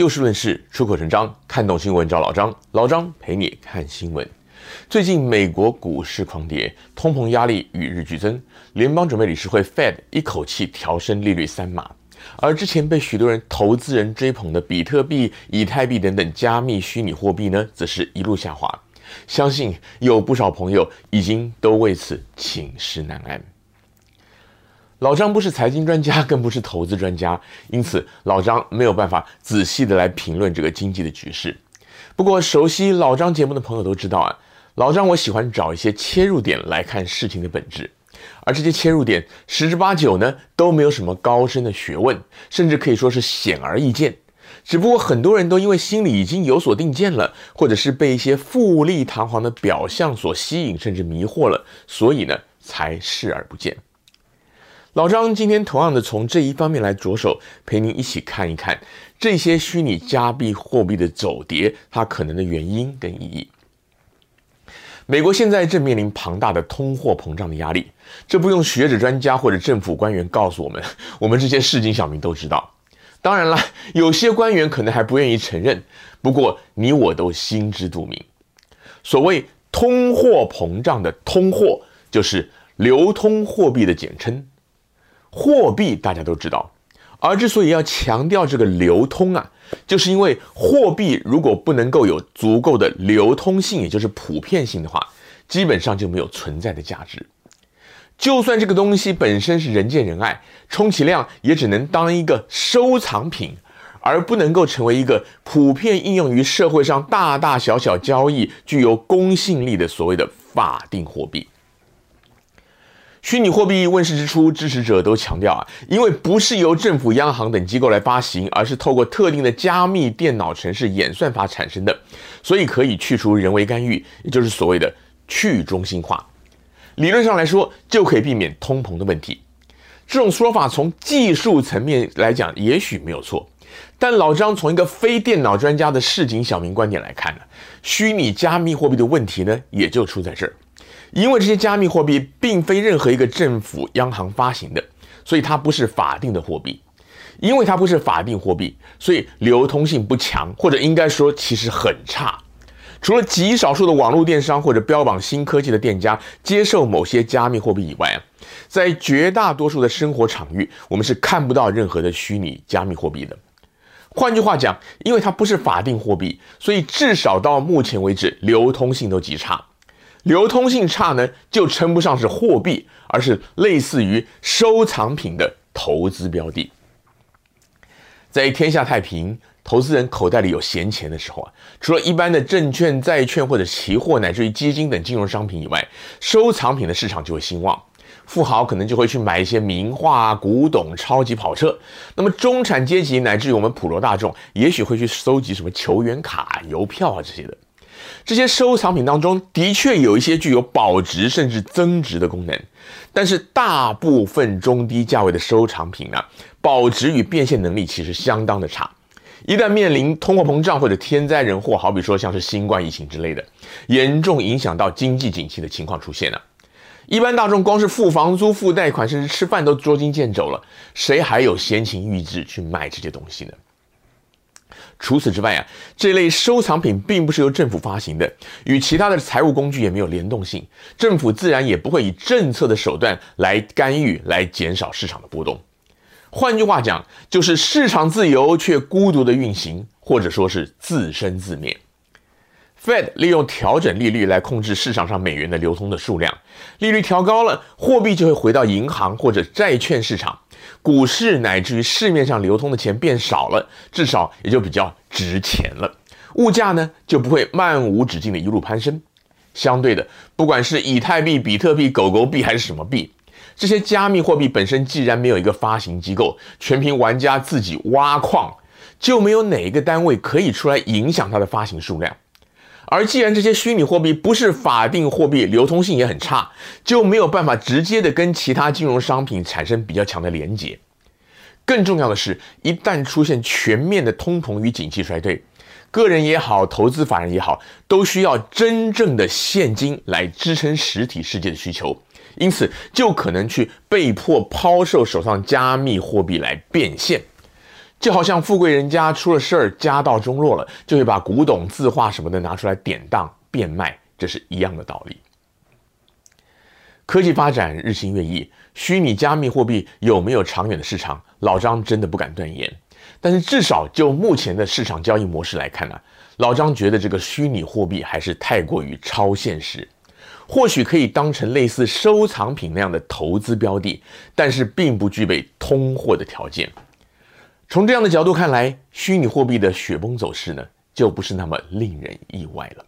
就事论事，出口成章，看懂新闻找老张，老张陪你看新闻。最近美国股市狂跌，通膨压力与日俱增，联邦准备理事会 Fed 一口气调升利率三码，而之前被许多人投资人追捧的比特币、以太币等等加密虚拟货币呢，则是一路下滑。相信有不少朋友已经都为此寝食难安。老张不是财经专家，更不是投资专家，因此老张没有办法仔细的来评论这个经济的局势。不过，熟悉老张节目的朋友都知道啊，老张我喜欢找一些切入点来看事情的本质，而这些切入点十之八九呢都没有什么高深的学问，甚至可以说是显而易见。只不过很多人都因为心里已经有所定见了，或者是被一些富丽堂皇的表象所吸引，甚至迷惑了，所以呢才视而不见。老张今天同样的从这一方面来着手，陪您一起看一看这些虚拟加密货币的走跌，它可能的原因跟意义。美国现在正面临庞大的通货膨胀的压力，这不用学者专家或者政府官员告诉我们，我们这些市井小民都知道。当然了，有些官员可能还不愿意承认，不过你我都心知肚明。所谓通货膨胀的通货，就是流通货币的简称。货币大家都知道，而之所以要强调这个流通啊，就是因为货币如果不能够有足够的流通性，也就是普遍性的话，基本上就没有存在的价值。就算这个东西本身是人见人爱，充其量也只能当一个收藏品，而不能够成为一个普遍应用于社会上大大小小交易、具有公信力的所谓的法定货币。虚拟货币问世之初，支持者都强调啊，因为不是由政府、央行等机构来发行，而是透过特定的加密电脑程式演算法产生的，所以可以去除人为干预，也就是所谓的去中心化。理论上来说，就可以避免通膨的问题。这种说法从技术层面来讲，也许没有错，但老张从一个非电脑专家的市井小民观点来看呢，虚拟加密货币的问题呢，也就出在这儿。因为这些加密货币并非任何一个政府、央行发行的，所以它不是法定的货币。因为它不是法定货币，所以流通性不强，或者应该说其实很差。除了极少数的网络电商或者标榜新科技的店家接受某些加密货币以外，在绝大多数的生活场域，我们是看不到任何的虚拟加密货币的。换句话讲，因为它不是法定货币，所以至少到目前为止，流通性都极差。流通性差呢，就称不上是货币，而是类似于收藏品的投资标的。在天下太平，投资人口袋里有闲钱的时候啊，除了一般的证券、债券或者期货，乃至于基金等金融商品以外，收藏品的市场就会兴旺。富豪可能就会去买一些名画、古董、超级跑车。那么中产阶级乃至于我们普罗大众，也许会去收集什么球员卡、邮票啊这些的。这些收藏品当中的确有一些具有保值甚至增值的功能，但是大部分中低价位的收藏品呢，保值与变现能力其实相当的差。一旦面临通货膨胀或者天灾人祸，好比说像是新冠疫情之类的，严重影响到经济景气的情况出现了，一般大众光是付房租、付贷款，甚至吃饭都捉襟见肘了，谁还有闲情逸致去买这些东西呢？除此之外啊，这类收藏品并不是由政府发行的，与其他的财务工具也没有联动性，政府自然也不会以政策的手段来干预，来减少市场的波动。换句话讲，就是市场自由却孤独的运行，或者说是自生自灭。Fed 利用调整利率来控制市场上美元的流通的数量，利率调高了，货币就会回到银行或者债券市场，股市乃至于市面上流通的钱变少了，至少也就比较值钱了，物价呢就不会漫无止境的一路攀升。相对的，不管是以太币、比特币、狗狗币还是什么币，这些加密货币本身既然没有一个发行机构，全凭玩家自己挖矿，就没有哪一个单位可以出来影响它的发行数量。而既然这些虚拟货币不是法定货币，流通性也很差，就没有办法直接的跟其他金融商品产生比较强的连接。更重要的是，一旦出现全面的通膨与景气衰退，个人也好，投资法人也好，都需要真正的现金来支撑实体世界的需求，因此就可能去被迫抛售手上加密货币来变现。就好像富贵人家出了事儿，家道中落了，就会把古董字画什么的拿出来典当变卖，这是一样的道理。科技发展日新月异，虚拟加密货币有没有长远的市场？老张真的不敢断言。但是至少就目前的市场交易模式来看呢、老张觉得这个虚拟货币还是太过于超现实。或许可以当成类似收藏品那样的投资标的，但是并不具备通货的条件。从这样的角度看来，虚拟货币的雪崩走势呢，就不是那么令人意外了。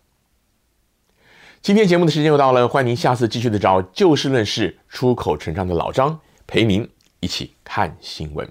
今天节目的时间又到了，欢迎您下次继续的找就事论事、出口成章的老张陪您一起看新闻。